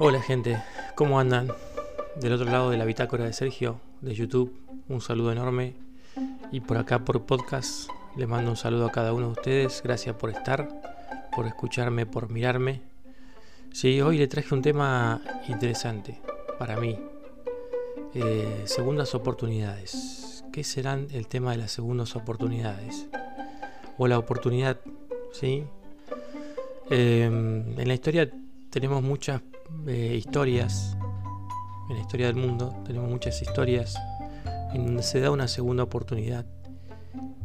Hola gente, ¿cómo andan? Del otro lado de la bitácora de Sergio, de YouTube, un saludo enorme. Y por acá por podcast, le mando un saludo a cada uno de ustedes. Gracias por estar, por escucharme, por mirarme. Sí, hoy le traje un tema interesante para mí. Eh, segundas oportunidades. ¿Qué serán el tema de las segundas oportunidades? O la oportunidad, ¿sí? Eh, en la historia tenemos muchas eh, historias, en la historia del mundo tenemos muchas historias en donde se da una segunda oportunidad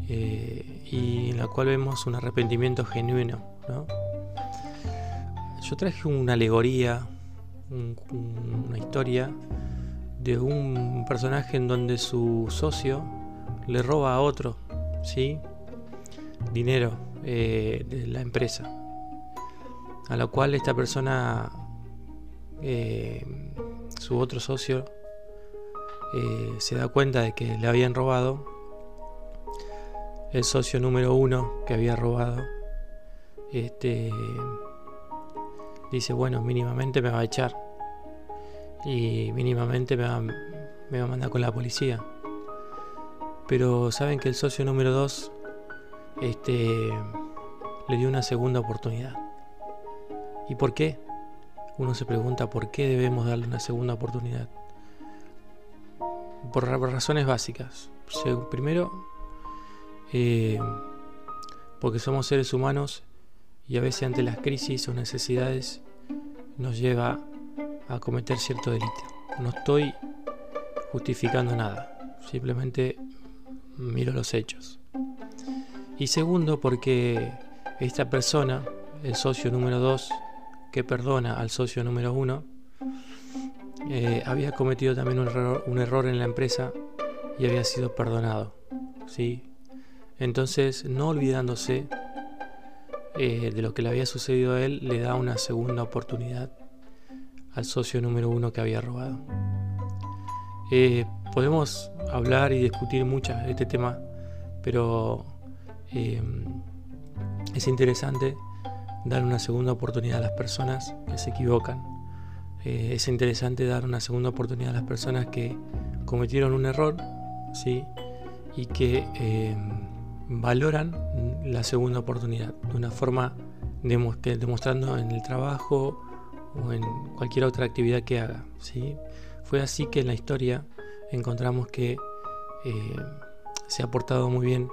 y en la cual vemos un arrepentimiento genuino. Yo traje una alegoría, una historia de un personaje en donde su socio le roba a otro, ¿sí? Dinero eh, de la empresa. A lo cual esta persona, eh, su otro socio, eh, se da cuenta de que le habían robado. El socio número uno que había robado, este, dice, bueno, mínimamente me va a echar y mínimamente me va, me va a mandar con la policía. Pero saben que el socio número 2 este, le dio una segunda oportunidad. ¿Y por qué? Uno se pregunta por qué debemos darle una segunda oportunidad. Por razones básicas. Primero, eh, porque somos seres humanos y a veces ante las crisis o necesidades nos lleva a cometer cierto delito. No estoy justificando nada, simplemente miro los hechos. Y segundo, porque esta persona, el socio número 2, que perdona al socio número 1, eh, había cometido también un error, un error, en la empresa y había sido perdonado. ¿sí? Entonces, no olvidándose eh, de lo que le había sucedido a él, le da una segunda oportunidad al socio número uno que había robado. Eh, podemos hablar y discutir mucho este tema, pero es interesante dar una segunda oportunidad a las personas que se equivocan. Eh, es interesante dar una segunda oportunidad a las personas que cometieron un error, ¿sí? Y que valoran la segunda oportunidad de una forma demostrando en el trabajo o en cualquier otra actividad que haga. ¿sí? Fue así que en la historia encontramos que eh, se ha portado muy bien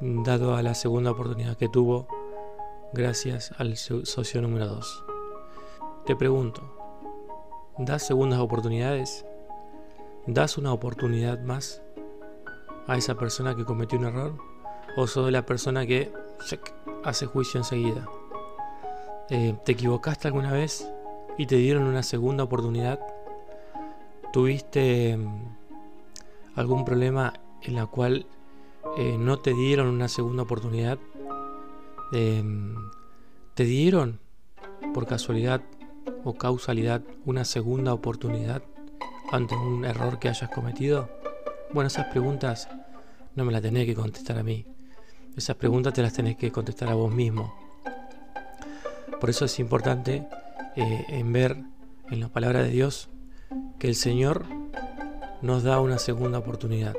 dado a la segunda oportunidad que tuvo gracias al socio número 2. Te pregunto, ¿das segundas oportunidades? ¿Das una oportunidad más a esa persona que cometió un error? ¿O sos la persona que hace juicio enseguida? Eh, ¿Te equivocaste alguna vez y te dieron una segunda oportunidad? ¿Tuviste mm, algún problema en la cual eh, no te dieron una segunda oportunidad? Em, ¿Te dieron por casualidad o causalidad una segunda oportunidad ante un error que hayas cometido? Bueno, esas preguntas no me las tenés que contestar a mí. Esas preguntas te las tenés que contestar a vos mismo. Por eso es importante eh, en ver en la palabra de Dios que el Señor nos da una segunda oportunidad.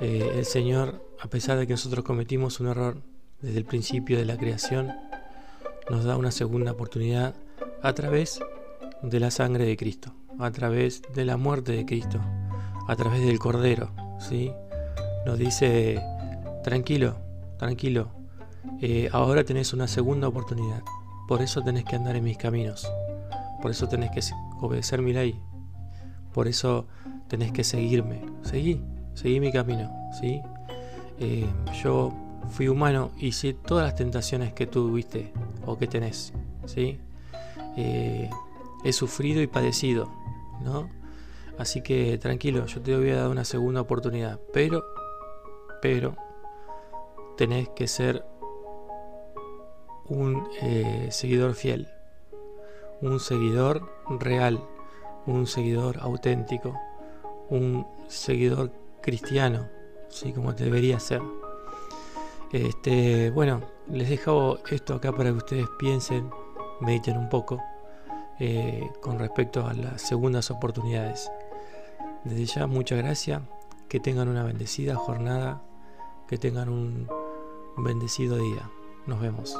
Eh, el Señor, a pesar de que nosotros cometimos un error desde el principio de la creación, nos da una segunda oportunidad a través de la sangre de Cristo, a través de la muerte de Cristo, a través del Cordero. ¿sí? Nos dice, tranquilo, tranquilo, eh, ahora tenés una segunda oportunidad. Por eso tenés que andar en mis caminos. Por eso tenés que obedecer mi ley. Por eso tenés que seguirme. Seguí, seguí mi camino. ¿sí? Eh, yo fui humano y sé todas las tentaciones que tuviste o que tenés. ¿sí? Eh, he sufrido y padecido. ¿no? Así que tranquilo, yo te voy a dar una segunda oportunidad. Pero, pero, tenés que ser un eh, seguidor fiel, un seguidor real, un seguidor auténtico, un seguidor cristiano, ¿sí? como debería ser. Este, bueno, les dejo esto acá para que ustedes piensen, mediten un poco. eh, con respecto a las segundas oportunidades. Desde ya, muchas gracias. Que tengan una bendecida jornada. Que tengan un bendecido día. Nos vemos.